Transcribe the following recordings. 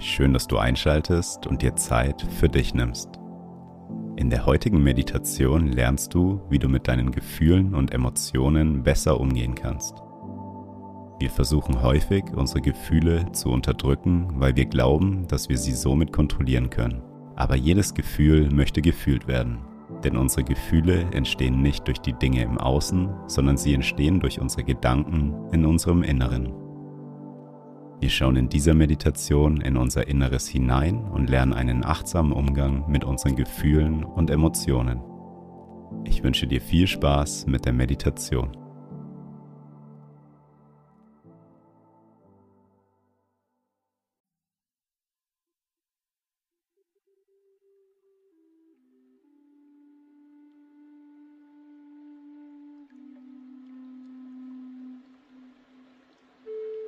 Schön, dass du einschaltest und dir Zeit für dich nimmst. In der heutigen Meditation lernst du, wie du mit deinen Gefühlen und Emotionen besser umgehen kannst. Wir versuchen häufig, unsere Gefühle zu unterdrücken, weil wir glauben, dass wir sie somit kontrollieren können. Aber jedes Gefühl möchte gefühlt werden. Denn unsere Gefühle entstehen nicht durch die Dinge im Außen, sondern sie entstehen durch unsere Gedanken in unserem Inneren. Wir schauen in dieser Meditation in unser Inneres hinein und lernen einen achtsamen Umgang mit unseren Gefühlen und Emotionen. Ich wünsche dir viel Spaß mit der Meditation.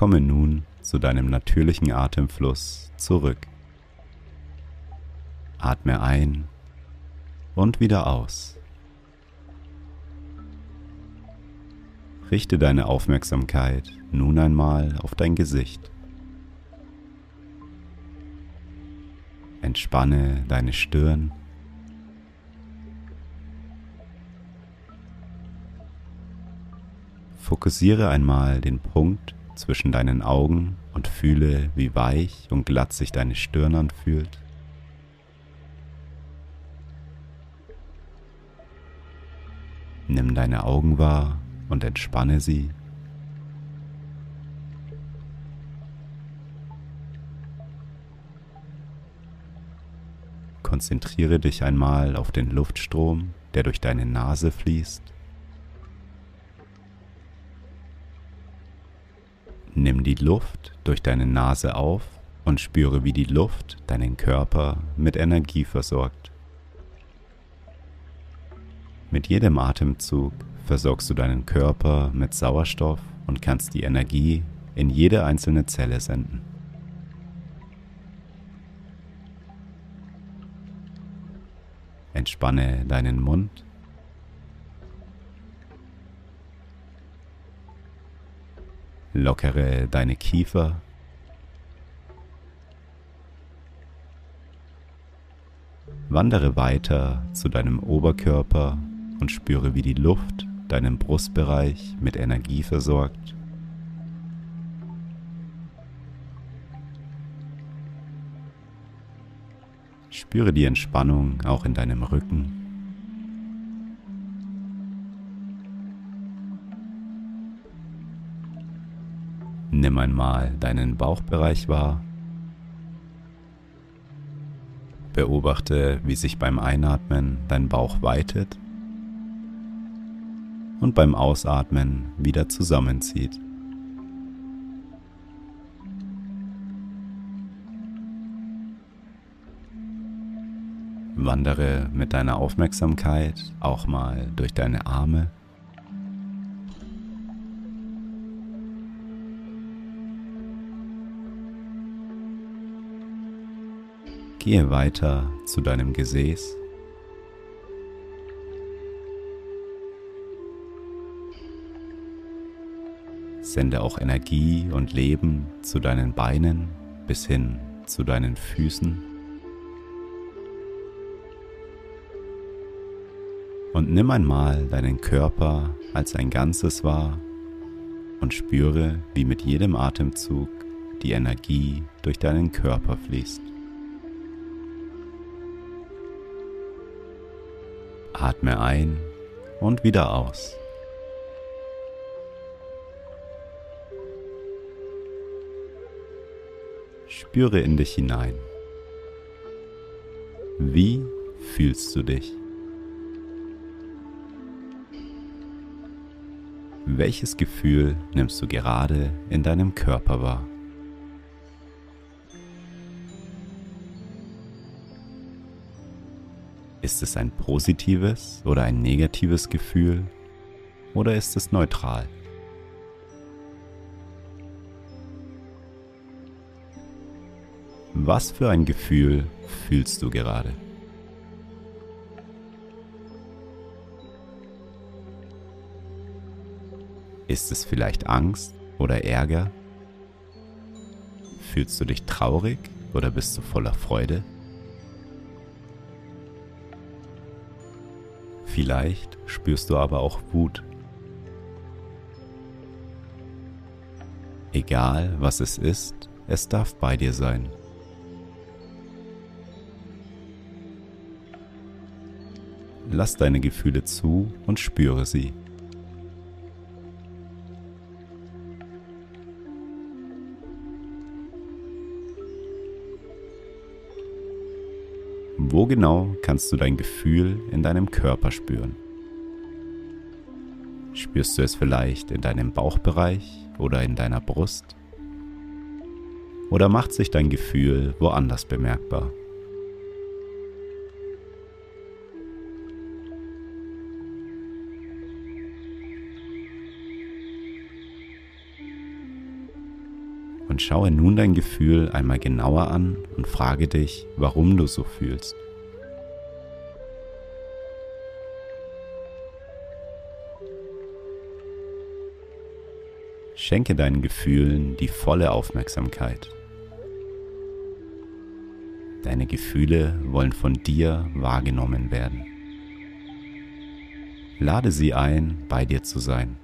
Komme nun zu deinem natürlichen Atemfluss zurück. Atme ein und wieder aus. Richte deine Aufmerksamkeit nun einmal auf dein Gesicht. Entspanne deine Stirn. Fokussiere einmal den Punkt zwischen deinen Augen und fühle, wie weich und glatt sich deine Stirn anfühlt. Nimm deine Augen wahr und entspanne sie. Konzentriere dich einmal auf den Luftstrom, der durch deine Nase fließt. Nimm die Luft durch deine Nase auf und spüre, wie die Luft deinen Körper mit Energie versorgt. Mit jedem Atemzug versorgst du deinen Körper mit Sauerstoff und kannst die Energie in jede einzelne Zelle senden. Entspanne deinen Mund Lockere deine Kiefer. Wandere weiter zu deinem Oberkörper und spüre, wie die Luft deinen Brustbereich mit Energie versorgt. Spüre die Entspannung auch in deinem Rücken. Nimm einmal deinen Bauchbereich wahr. Beobachte, wie sich beim Einatmen dein Bauch weitet und beim Ausatmen wieder zusammenzieht. Wandere mit deiner Aufmerksamkeit auch mal durch deine Arme Gehe weiter zu deinem Gesäß. Sende auch Energie und Leben zu deinen Beinen bis hin zu deinen Füßen. Und nimm einmal deinen Körper als ein Ganzes wahr und spüre, wie mit jedem Atemzug die Energie durch deinen Körper fließt. Atme ein und wieder aus. Spüre in dich hinein. Wie fühlst du dich? Welches Gefühl nimmst du gerade in deinem Körper wahr? Ist es ein positives oder ein negatives Gefühl oder ist es neutral? Was für ein Gefühl fühlst du gerade? Ist es vielleicht Angst oder Ärger? Fühlst du dich traurig oder bist du voller Freude? Vielleicht spürst du aber auch Wut. Egal was es ist, es darf bei dir sein. Lass deine Gefühle zu und spüre sie. Wo genau kannst du dein Gefühl in deinem Körper spüren? Spürst du es vielleicht in deinem Bauchbereich oder in deiner Brust? Oder macht sich dein Gefühl woanders bemerkbar? Und schaue nun dein Gefühl einmal genauer an und frage dich, warum du so fühlst. Schenke deinen Gefühlen die volle Aufmerksamkeit. Deine Gefühle wollen von dir wahrgenommen werden. Lade sie ein, bei dir zu sein.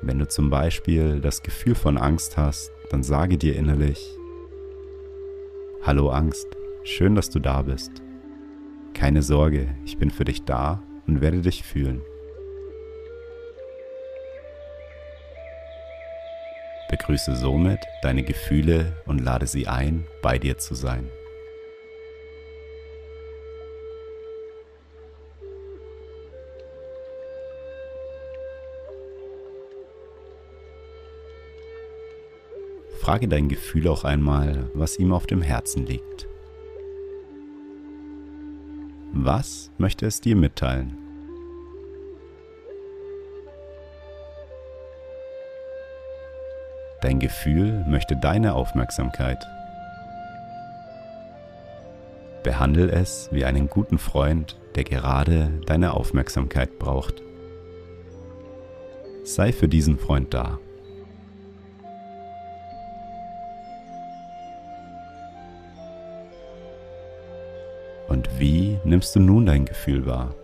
Wenn du zum Beispiel das Gefühl von Angst hast, dann sage dir innerlich, Hallo Angst, schön, dass du da bist. Keine Sorge, ich bin für dich da und werde dich fühlen. Begrüße somit deine Gefühle und lade sie ein, bei dir zu sein. Frage dein Gefühl auch einmal, was ihm auf dem Herzen liegt. Was möchte es dir mitteilen? Dein Gefühl möchte deine Aufmerksamkeit. Behandle es wie einen guten Freund, der gerade deine Aufmerksamkeit braucht. Sei für diesen Freund da. Wie nimmst du nun dein Gefühl wahr?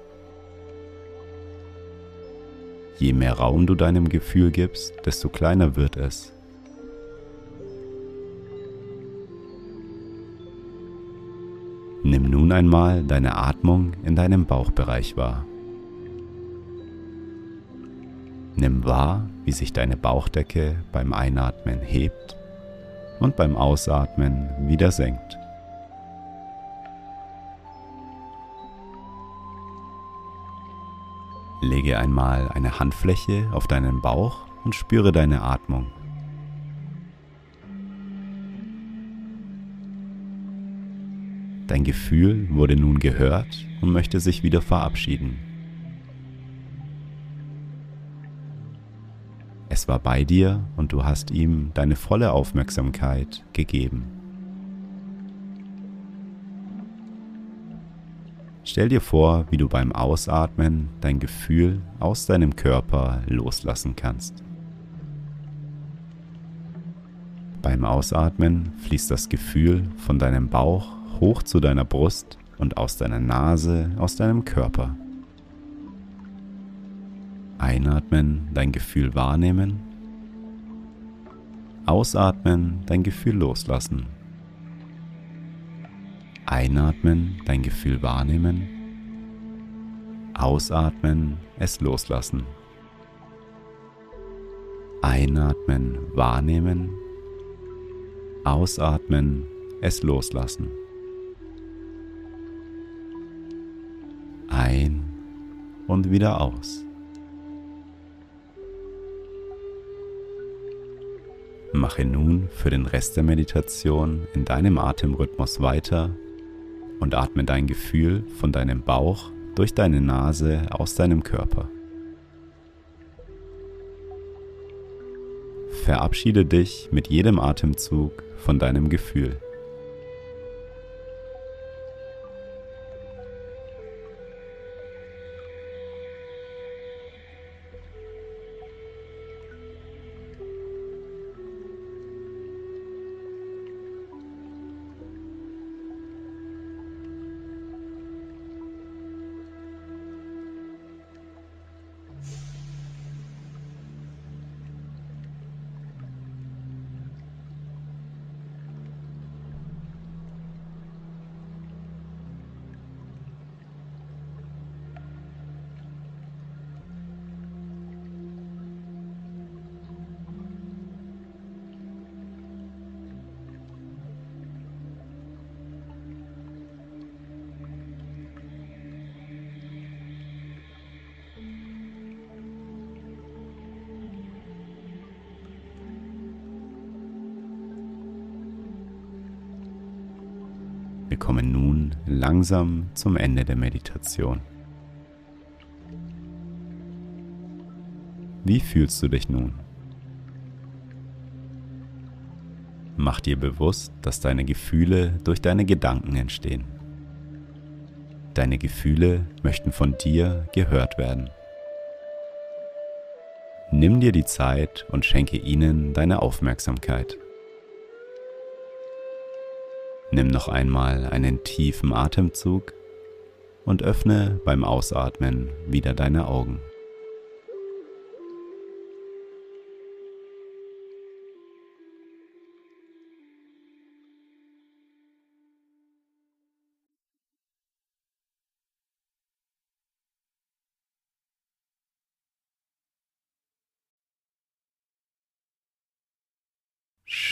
Je mehr Raum du deinem Gefühl gibst, desto kleiner wird es. Nimm nun einmal deine Atmung in deinem Bauchbereich wahr. Nimm wahr, wie sich deine Bauchdecke beim Einatmen hebt und beim Ausatmen wieder senkt. Lege einmal eine Handfläche auf deinen Bauch und spüre deine Atmung. Dein Gefühl wurde nun gehört und möchte sich wieder verabschieden. Es war bei dir und du hast ihm deine volle Aufmerksamkeit gegeben. Stell dir vor, wie du beim Ausatmen dein Gefühl aus deinem Körper loslassen kannst. Beim Ausatmen fließt das Gefühl von deinem Bauch hoch zu deiner Brust und aus deiner Nase, aus deinem Körper. Einatmen, dein Gefühl wahrnehmen. Ausatmen, dein Gefühl loslassen. Einatmen, dein Gefühl wahrnehmen. Ausatmen, es loslassen. Einatmen, wahrnehmen. Ausatmen, es loslassen. Ein und wieder aus. Mache nun für den Rest der Meditation in deinem Atemrhythmus weiter und atme dein Gefühl von deinem Bauch durch deine Nase aus deinem Körper. Verabschiede dich mit jedem Atemzug von deinem Gefühl. Wir kommen nun langsam zum Ende der Meditation. Wie fühlst du dich nun? Mach dir bewusst, dass deine Gefühle durch deine Gedanken entstehen. Deine Gefühle möchten von dir gehört werden. Nimm dir die Zeit und schenke ihnen deine Aufmerksamkeit. Nimm noch einmal einen tiefen Atemzug und öffne beim Ausatmen wieder deine Augen.